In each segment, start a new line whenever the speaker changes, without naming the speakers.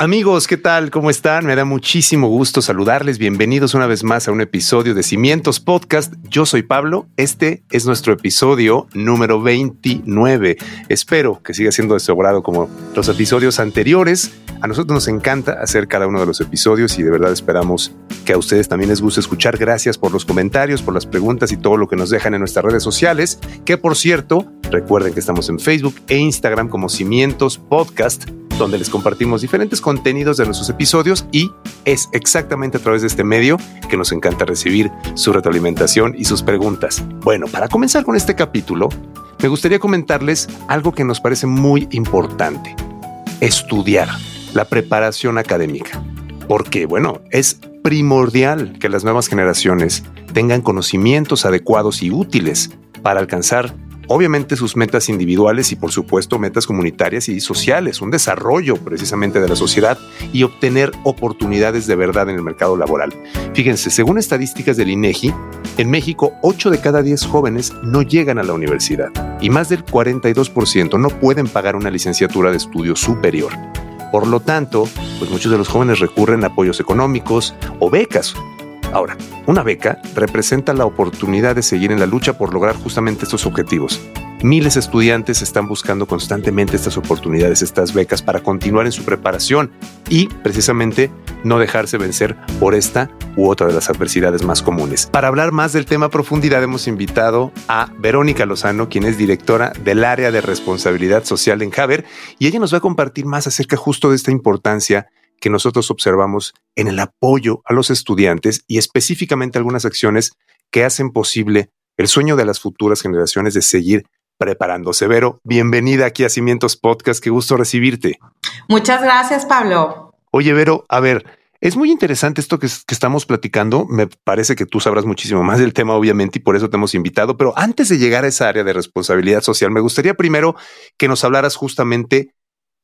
Amigos, ¿qué tal? ¿Cómo están? Me da muchísimo gusto saludarles. Bienvenidos una vez más a un episodio de Cimientos Podcast. Yo soy Pablo. Este es nuestro episodio número 29. Espero que siga siendo de como los episodios anteriores. A nosotros nos encanta hacer cada uno de los episodios y de verdad esperamos que a ustedes también les guste escuchar. Gracias por los comentarios, por las preguntas y todo lo que nos dejan en nuestras redes sociales. Que por cierto, recuerden que estamos en Facebook e Instagram como Cimientos Podcast donde les compartimos diferentes contenidos de nuestros episodios y es exactamente a través de este medio que nos encanta recibir su retroalimentación y sus preguntas. Bueno, para comenzar con este capítulo, me gustaría comentarles algo que nos parece muy importante. Estudiar la preparación académica. Porque, bueno, es primordial que las nuevas generaciones tengan conocimientos adecuados y útiles para alcanzar obviamente sus metas individuales y por supuesto metas comunitarias y sociales, un desarrollo precisamente de la sociedad y obtener oportunidades de verdad en el mercado laboral. Fíjense, según estadísticas del INEGI, en México 8 de cada 10 jóvenes no llegan a la universidad y más del 42% no pueden pagar una licenciatura de estudio superior. Por lo tanto, pues muchos de los jóvenes recurren a apoyos económicos o becas Ahora, una beca representa la oportunidad de seguir en la lucha por lograr justamente estos objetivos. Miles de estudiantes están buscando constantemente estas oportunidades, estas becas para continuar en su preparación y precisamente no dejarse vencer por esta u otra de las adversidades más comunes. Para hablar más del tema a profundidad hemos invitado a Verónica Lozano, quien es directora del área de responsabilidad social en Haber, y ella nos va a compartir más acerca justo de esta importancia que nosotros observamos en el apoyo a los estudiantes y específicamente algunas acciones que hacen posible el sueño de las futuras generaciones de seguir preparándose. Vero, bienvenida aquí a Cimientos Podcast, qué gusto recibirte.
Muchas gracias, Pablo.
Oye, Vero, a ver, es muy interesante esto que, que, estamos platicando. Me parece que tú sabrás muchísimo más del tema, obviamente, y por eso te hemos invitado. Pero antes de llegar a esa área de responsabilidad social, me gustaría primero que nos hablaras justamente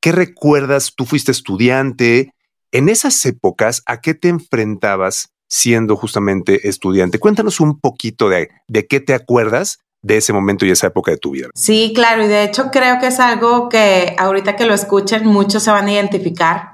qué recuerdas. Tú fuiste estudiante, en esas épocas, ¿a qué te enfrentabas siendo justamente estudiante? Cuéntanos un poquito de, qué te acuerdas de ese momento y esa época de tu vida.
Sí, claro, y de hecho creo que es algo que ahorita que lo escuchen muchos se van a identificar.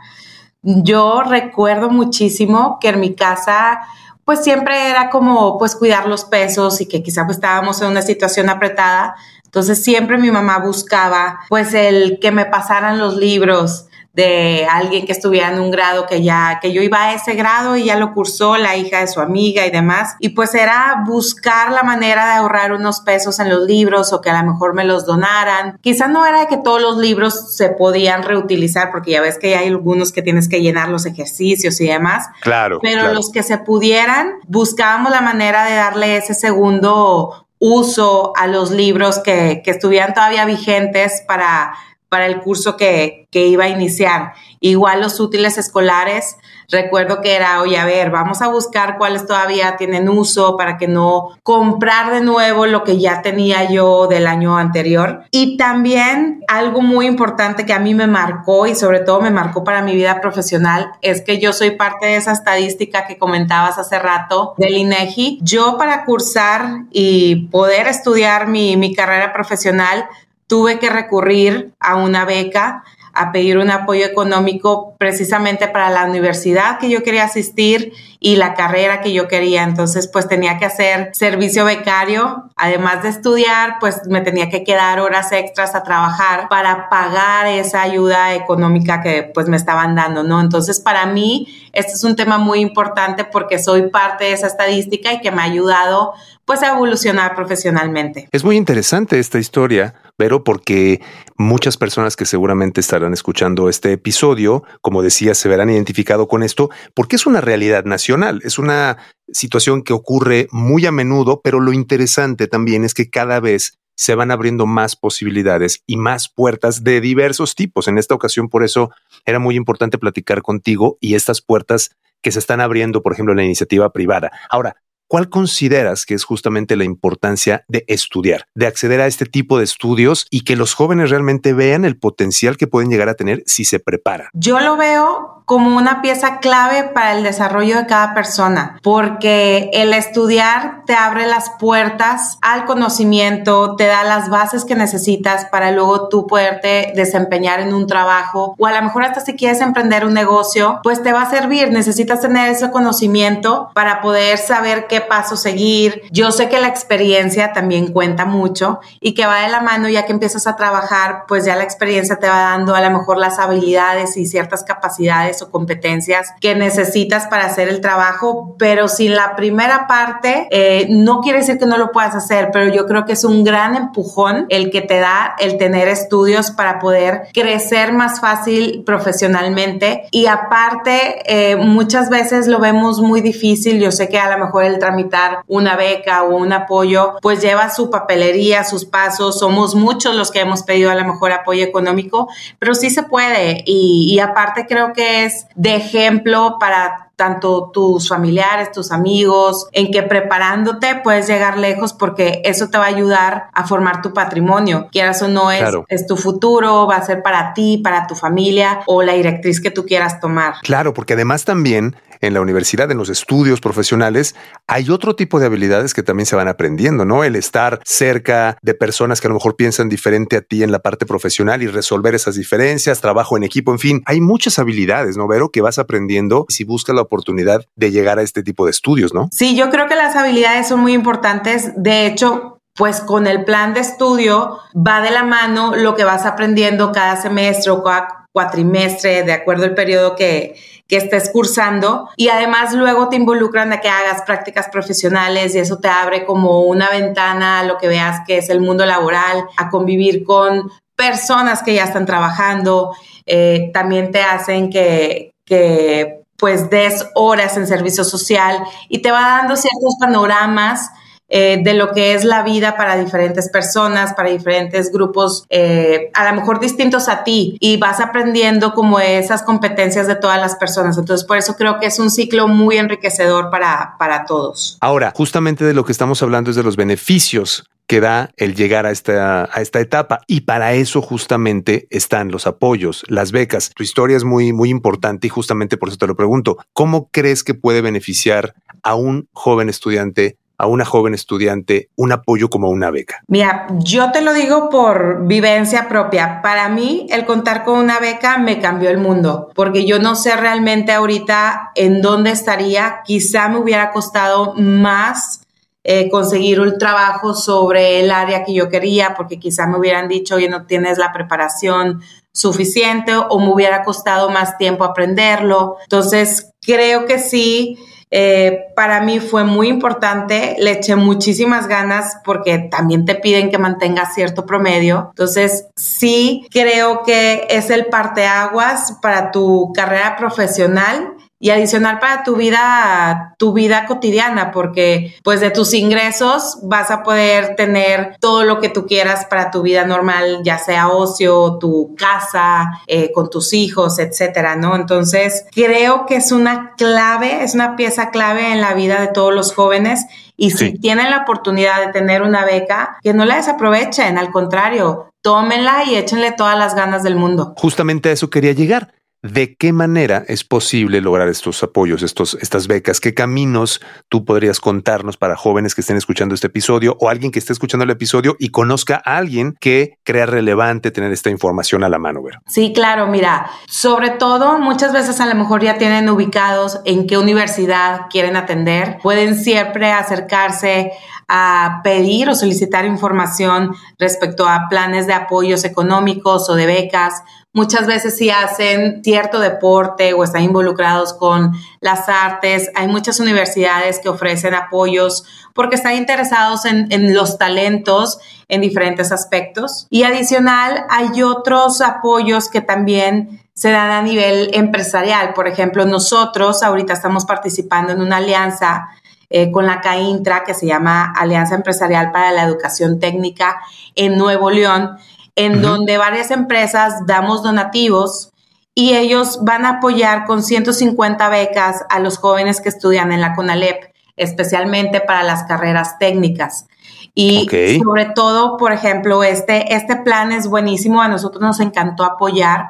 Yo recuerdo muchísimo que en mi casa pues siempre era como pues cuidar los pesos y que quizá pues estábamos en una situación apretada. Entonces siempre mi mamá buscaba pues el que me pasaran los libros, de alguien que estuviera en un grado que ya, que yo iba a ese grado y ya lo cursó la hija de su amiga y demás. Y pues era buscar la manera de ahorrar unos pesos en los libros o que a lo mejor me los donaran. Quizá no era que todos los libros se podían reutilizar porque ya ves que hay algunos que tienes que llenar los ejercicios y demás.
Claro.
Pero los que se pudieran, buscábamos la manera de darle ese segundo uso a los libros que, que estuvieran todavía vigentes para para el curso que, que, iba a iniciar. Igual los útiles escolares, recuerdo que era, oye, a ver, vamos a buscar cuáles todavía tienen uso para que no comprar de nuevo lo que ya tenía yo del año anterior. Y también algo muy importante que a mí me marcó y sobre todo me marcó para mi vida profesional es que yo soy parte de esa estadística que comentabas hace rato del INEGI. Yo para cursar y poder estudiar mi, mi carrera profesional, tuve que recurrir a una beca, a pedir un apoyo económico precisamente para la universidad que yo quería asistir y la carrera que yo quería. Entonces, pues tenía que hacer servicio becario. Además de estudiar, pues me tenía que quedar horas extras a trabajar para pagar esa ayuda económica que pues me estaban dando, ¿no? Entonces, para mí, este es un tema muy importante porque soy parte de esa estadística y que me ha ayudado pues a evolucionar profesionalmente.
Es muy interesante esta historia, pero porque muchas personas que seguramente estarán escuchando este episodio, como decía, se verán identificado con esto, porque es una realidad nacional, es una situación que ocurre muy a menudo, pero lo interesante también es que cada vez se van abriendo más posibilidades y más puertas de diversos tipos. En esta ocasión, por eso era muy importante platicar contigo y estas puertas que se están abriendo, por ejemplo, en la iniciativa privada. Ahora, ¿cuál consideras que es justamente la importancia de estudiar, de acceder a este tipo de estudios y que los jóvenes realmente vean el potencial que pueden llegar a tener si se preparan?
Yo lo veo como una pieza clave para el desarrollo de cada persona, porque el estudiar te abre las puertas al conocimiento, te da las bases que necesitas para luego tú poderte desempeñar en un trabajo o a lo mejor hasta si quieres emprender un negocio, pues te va a servir, necesitas tener ese conocimiento para poder saber qué paso seguir. Yo sé que la experiencia también cuenta mucho y que va de la mano ya que empiezas a trabajar, pues ya la experiencia te va dando a lo mejor las habilidades y ciertas capacidades o competencias que necesitas para hacer el trabajo, pero sin la primera parte, eh, no quiere decir que no lo puedas hacer, pero yo creo que es un gran empujón el que te da el tener estudios para poder crecer más fácil profesionalmente. Y aparte eh, muchas veces lo vemos muy difícil, yo sé que a lo mejor el tramitar una beca o un apoyo pues lleva su papelería, sus pasos, somos muchos los que hemos pedido a lo mejor apoyo económico, pero sí se puede. Y, y aparte creo que es de ejemplo para tanto tus familiares, tus amigos, en que preparándote puedes llegar lejos porque eso te va a ayudar a formar tu patrimonio. Quieras o no, es, es tu futuro, va a ser para ti, para tu familia o la directriz que tú quieras tomar.
Claro, porque además también en la universidad, en los estudios profesionales, hay otro tipo de habilidades que también se van aprendiendo, ¿no? El estar cerca de personas que a lo mejor piensan diferente a ti en la parte profesional y resolver esas diferencias, trabajo en equipo, en fin, hay muchas habilidades, ¿no, Vero? Que vas aprendiendo si buscas la oportunidad de llegar a este tipo de estudios, ¿no?
Sí, yo creo que las habilidades son muy importantes. De hecho, pues con el plan de estudio va de la mano lo que vas aprendiendo cada semestre o cada cuatrimestre, de acuerdo al periodo que, que estés cursando. Y además luego te involucran a que hagas prácticas profesionales y eso te abre como una ventana a lo que veas que es el mundo laboral, a convivir con personas que ya están trabajando, eh, también te hacen que, que pues des horas en servicio social y te va dando ciertos panoramas eh, de lo que es la vida para diferentes personas, para diferentes grupos, eh, a lo mejor distintos a ti, y vas aprendiendo como esas competencias de todas las personas. Entonces, por eso creo que es un ciclo muy enriquecedor para, para todos.
Ahora, justamente de lo que estamos hablando es de los beneficios que da el llegar a esta, a esta etapa. Y para eso justamente están los apoyos, las becas. Tu historia es muy, muy importante y justamente por eso te lo pregunto. ¿Cómo crees que puede beneficiar a un joven estudiante a una joven estudiante un apoyo como una beca?
Mira, yo te lo digo por vivencia propia. Para mí, el contar con una beca me cambió el mundo, porque yo no sé realmente ahorita en dónde estaría. Quizá me hubiera costado más eh, conseguir un trabajo sobre el área que yo quería, porque quizá me hubieran dicho, oye, no tienes la preparación suficiente o me hubiera costado más tiempo aprenderlo. Entonces, creo que sí eh, para mí fue muy importante, le eché muchísimas ganas porque también te piden que mantengas cierto promedio. Entonces, sí creo que es el parteaguas para tu carrera profesional y adicional para tu vida, tu vida cotidiana, porque pues de tus ingresos vas a poder tener todo lo que tú quieras para tu vida normal, ya sea ocio, tu casa, eh, con tus hijos, etcétera, ¿no? Entonces, creo que es una clave, es una pieza clave en la vida de todos los jóvenes y si tienen la oportunidad de tener una beca, que no la desaprovechen, al contrario, tómenla y échenle todas las ganas del mundo.
Justamente a eso quería llegar ¿De qué manera es posible lograr estos apoyos, estos, estas becas? ¿Qué caminos tú podrías contarnos para jóvenes que estén escuchando este episodio o alguien que esté escuchando el episodio y conozca a alguien que crea relevante tener esta información a la mano? Ver?
Sí, claro, mira, sobre todo muchas veces a lo mejor ya tienen ubicados en qué universidad quieren atender. Pueden siempre acercarse a pedir o solicitar información respecto a planes de apoyos económicos o de becas Muchas veces si hacen cierto deporte o están involucrados con las artes. Hay muchas universidades que ofrecen apoyos porque están interesados en, los talentos en diferentes aspectos. Y adicional, hay otros apoyos que también se dan a nivel empresarial. Por ejemplo, nosotros ahorita estamos participando en una alianza eh, con la CAINTRA que se llama Alianza Empresarial para la Educación Técnica en Nuevo León en donde varias empresas damos donativos y ellos van a apoyar con 150 becas a los jóvenes que estudian en la CONALEP. especialmente para las carreras técnicas. Y sobre todo, por ejemplo, este, este plan es buenísimo, a nosotros nos encantó apoyar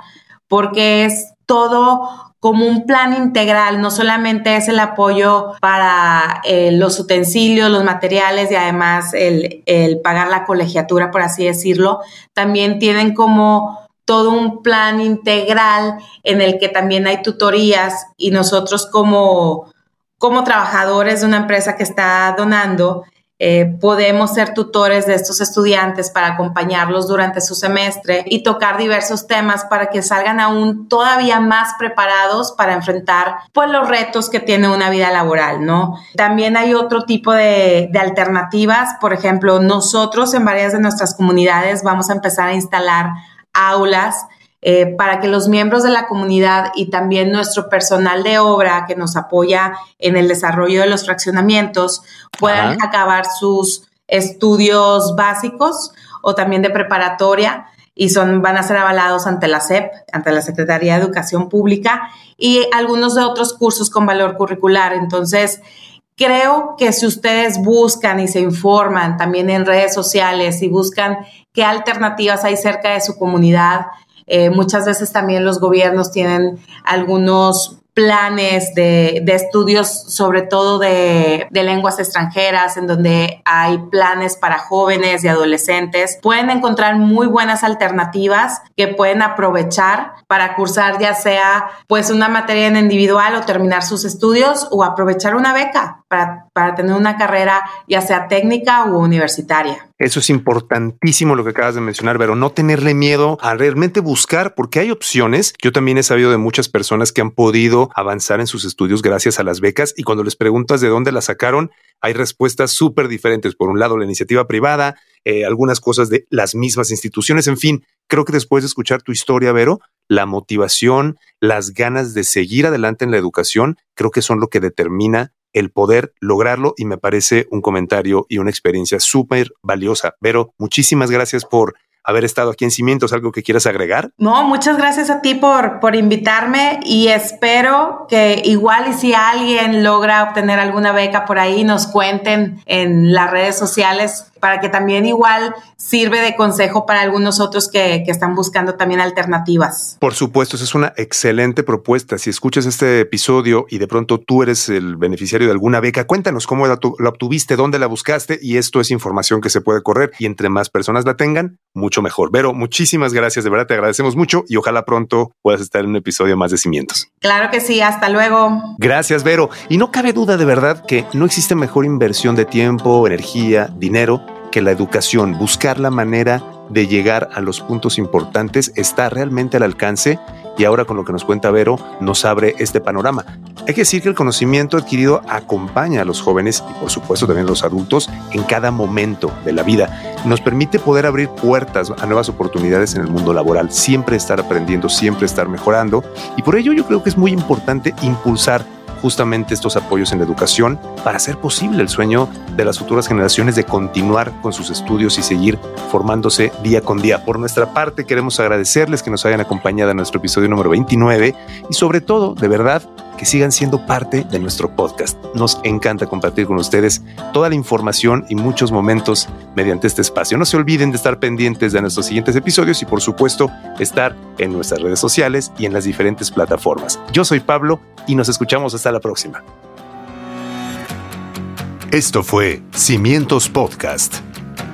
porque es todo como un plan integral, no solamente es el apoyo para eh, los utensilios, los materiales y además el, el pagar la colegiatura, por así decirlo, también tienen como todo un plan integral en el que también hay tutorías y nosotros como, como trabajadores de una empresa que está donando, eh, podemos ser tutores de estos estudiantes para acompañarlos durante su semestre y tocar diversos temas para que salgan aún todavía más preparados para enfrentar pues los retos que tiene una vida laboral, ¿no? También hay otro tipo de, de alternativas, por ejemplo, nosotros en varias de nuestras comunidades vamos a empezar a instalar aulas eh, para que los miembros de la comunidad y también nuestro personal de obra que nos apoya en el desarrollo de los fraccionamientos puedan acabar sus estudios básicos o también de preparatoria y son, van a ser avalados ante la SEP, ante la Secretaría de Educación Pública y algunos de otros cursos con valor curricular. Entonces, creo que si ustedes buscan y se informan también en redes sociales y buscan qué alternativas hay cerca de su comunidad, eh, muchas veces también los gobiernos tienen algunos planes de, estudios, sobre todo de, lenguas extranjeras, en donde hay planes para jóvenes y adolescentes. Pueden encontrar muy buenas alternativas que pueden aprovechar para cursar ya sea pues una materia en individual o terminar sus estudios o aprovechar una beca para, para tener una carrera ya sea técnica u universitaria.
Eso es importantísimo lo que acabas de mencionar, pero no tenerle miedo a realmente buscar, porque hay opciones. Yo también he sabido de muchas personas que han podido avanzar en sus estudios gracias a las becas y cuando les preguntas de dónde las sacaron, hay respuestas súper diferentes. Por un lado, la iniciativa privada, eh, algunas cosas de las mismas instituciones, en fin, creo que después de escuchar tu historia, Vero, la motivación, las ganas de seguir adelante en la educación, creo que son lo que determina el poder lograrlo y me parece un comentario y una experiencia súper valiosa. Vero, muchísimas gracias por haber estado aquí en Cimientos. ¿Algo que quieras agregar?
No, muchas gracias a ti por, por invitarme y espero que igual y si alguien logra obtener alguna beca por ahí, nos cuenten en las redes sociales para que también igual sirve de consejo para algunos otros que, están buscando también alternativas.
Por supuesto, esa es una excelente propuesta. Si escuchas este episodio y de pronto tú eres el beneficiario de alguna beca, cuéntanos cómo la, obtuviste, dónde la buscaste y esto es información que se puede correr y entre más personas la tengan, mucho mejor. Vero, muchísimas gracias, de verdad te agradecemos mucho y ojalá pronto puedas estar en un episodio más de Cimientos.
Claro que sí, hasta luego.
Gracias, Vero. Y no cabe duda de verdad que no existe mejor inversión de tiempo, energía, dinero que la educación, buscar la manera de llegar a los puntos importantes está realmente al alcance y ahora con lo que nos cuenta Vero nos abre este panorama. Hay que decir que el conocimiento adquirido acompaña a los jóvenes y por supuesto también a los adultos en cada momento de la vida. Nos permite poder abrir puertas a nuevas oportunidades en el mundo laboral, siempre estar aprendiendo, siempre estar mejorando y por ello yo creo que es muy importante impulsar justamente estos apoyos en la educación para hacer posible el sueño de las futuras generaciones de continuar con sus estudios y seguir formándose día con día. Por nuestra parte, queremos agradecerles que nos hayan acompañado en nuestro episodio número 29 y sobre todo, de verdad, que sigan siendo parte de nuestro podcast. Nos encanta compartir con ustedes toda la información y muchos momentos mediante este espacio. No se olviden de estar pendientes de nuestros siguientes episodios y por supuesto estar en nuestras redes sociales y en las diferentes plataformas. Yo soy Pablo y nos escuchamos hasta la próxima.
Esto fue Cimientos Podcast